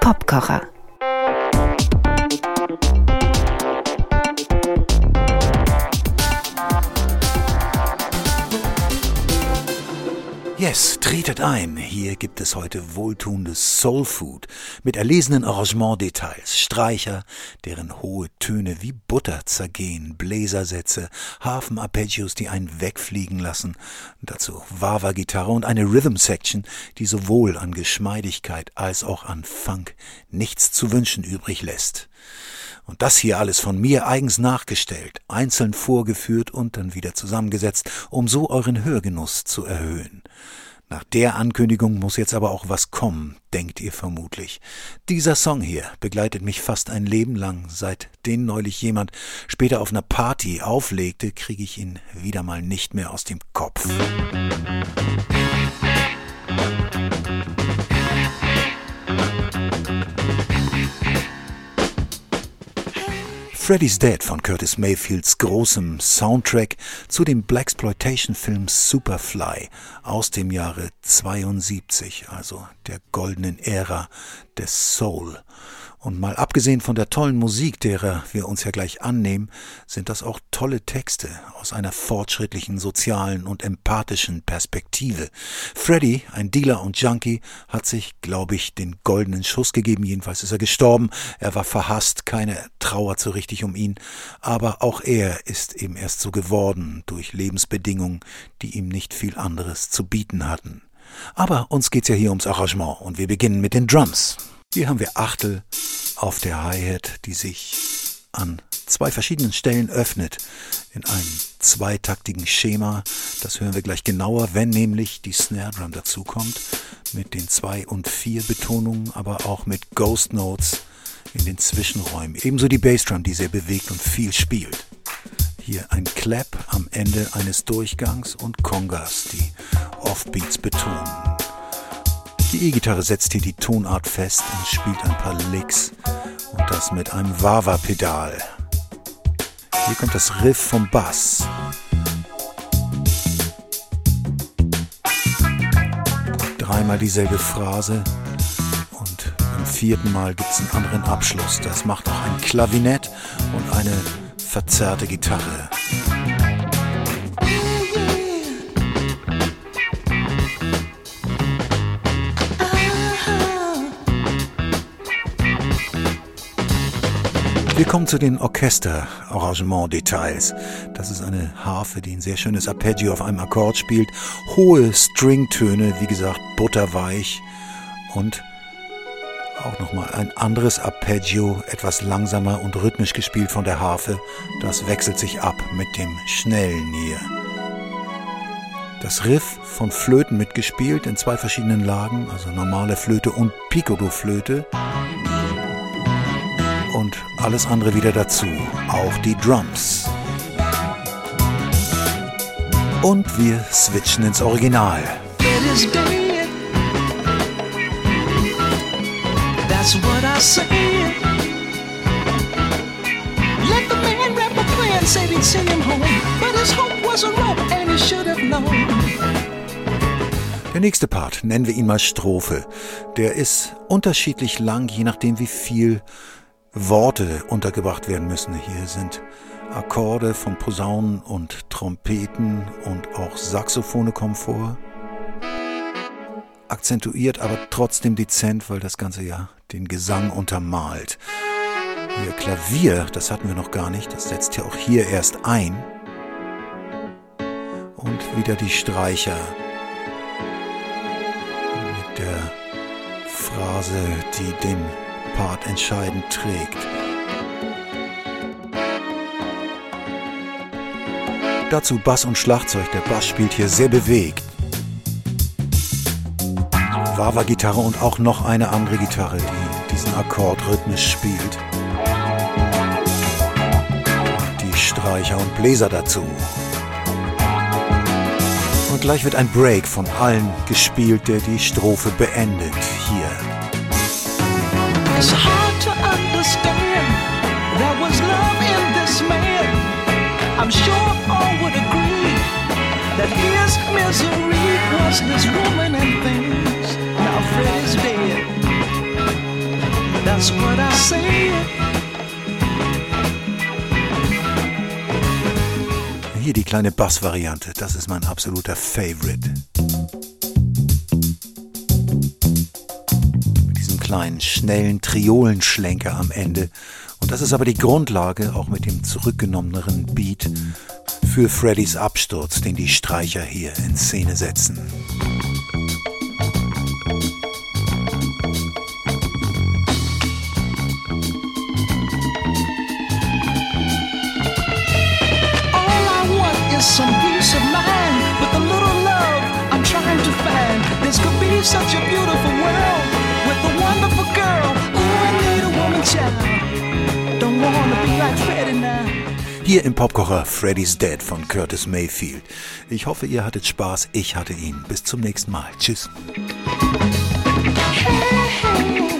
Popkocher. Yes, tretet ein. Hier gibt es heute wohltuendes Soul Food mit erlesenen Arrangementdetails, Streicher, deren hohe Töne wie Butter zergehen, Bläsersätze, Hafenarpeggios, die einen wegfliegen lassen, dazu Wawa-Gitarre und eine Rhythm-Section, die sowohl an Geschmeidigkeit als auch an Funk nichts zu wünschen übrig lässt. Und das hier alles von mir eigens nachgestellt, einzeln vorgeführt und dann wieder zusammengesetzt, um so euren Hörgenuss zu erhöhen. Nach der Ankündigung muss jetzt aber auch was kommen, denkt ihr vermutlich. Dieser Song hier begleitet mich fast ein Leben lang. Seit den neulich jemand später auf einer Party auflegte, kriege ich ihn wieder mal nicht mehr aus dem Kopf. Freddy's Dead von Curtis Mayfields großem Soundtrack zu dem Blaxploitation-Film Superfly aus dem Jahre 72, also der goldenen Ära des Soul. Und mal abgesehen von der tollen Musik, derer wir uns ja gleich annehmen, sind das auch tolle Texte aus einer fortschrittlichen sozialen und empathischen Perspektive. Freddy, ein Dealer und Junkie, hat sich, glaube ich, den goldenen Schuss gegeben. Jedenfalls ist er gestorben. Er war verhasst, keine Trauer so richtig um ihn. Aber auch er ist eben erst so geworden durch Lebensbedingungen, die ihm nicht viel anderes zu bieten hatten. Aber uns geht's ja hier ums Arrangement und wir beginnen mit den Drums. Hier haben wir Achtel auf der Hi-Hat, die sich an zwei verschiedenen Stellen öffnet in einem zweitaktigen Schema. Das hören wir gleich genauer, wenn nämlich die Snare Drum dazukommt mit den zwei und vier Betonungen, aber auch mit Ghost Notes in den Zwischenräumen. Ebenso die Bassdrum, die sehr bewegt und viel spielt. Hier ein Clap am Ende eines Durchgangs und Congas, die Offbeats betonen. Die E-Gitarre setzt hier die Tonart fest und spielt ein paar Licks und das mit einem Wawa-Pedal. Hier kommt das Riff vom Bass. Dreimal dieselbe Phrase und beim vierten Mal gibt es einen anderen Abschluss. Das macht auch ein Klavinett und eine verzerrte Gitarre. Wir kommen zu den Orchester-Arrangement-Details. Das ist eine Harfe, die ein sehr schönes Arpeggio auf einem Akkord spielt. Hohe Stringtöne, wie gesagt, butterweich. Und auch nochmal ein anderes Arpeggio, etwas langsamer und rhythmisch gespielt von der Harfe. Das wechselt sich ab mit dem Schnellen hier. Das Riff von Flöten mitgespielt in zwei verschiedenen Lagen, also normale Flöte und Piccolo-Flöte alles andere wieder dazu, auch die Drums. Und wir switchen ins Original. That's what I said. Let the man rap a plan, said he'd send him home. But his hope wasn't rope and he should have known. Der nächste Part, nennen wir ihn mal Strophe, der ist unterschiedlich lang, je nachdem wie viel Worte untergebracht werden müssen. Hier sind Akkorde von Posaunen und Trompeten und auch Saxophone kommen vor. Akzentuiert, aber trotzdem dezent, weil das Ganze ja den Gesang untermalt. Hier Klavier, das hatten wir noch gar nicht, das setzt ja auch hier erst ein. Und wieder die Streicher mit der Phrase, die den Part entscheidend trägt. Dazu Bass und Schlagzeug. Der Bass spielt hier sehr bewegt. Wawa-Gitarre und auch noch eine andere Gitarre, die diesen Akkord rhythmisch spielt. Die Streicher und Bläser dazu. Und gleich wird ein Break von allen gespielt, der die Strophe beendet. Hier. Hard to understand there was love in this man. I'm sure all would agree that his misery was this woman and things. Now Freddy's just what I say. Hier die kleine Bassvariante, das ist mein absoluter Favorite. Kleinen, schnellen Triolenschlenker am Ende. Und das ist aber die Grundlage, auch mit dem zurückgenommeneren Beat, für Freddys Absturz, den die Streicher hier in Szene setzen. Some peace of mind with a little love I'm trying to find. This could be such a beautiful world a wonderful girl. Ooh, I need a woman child. Don't wanna be like Freddie now. Hier im Popkocher Freddy's Dead von Curtis Mayfield. Ich hoffe, ihr hattet Spaß. Ich hatte ihn. Bis zum nächsten Mal. Tschüss. Hey, hey.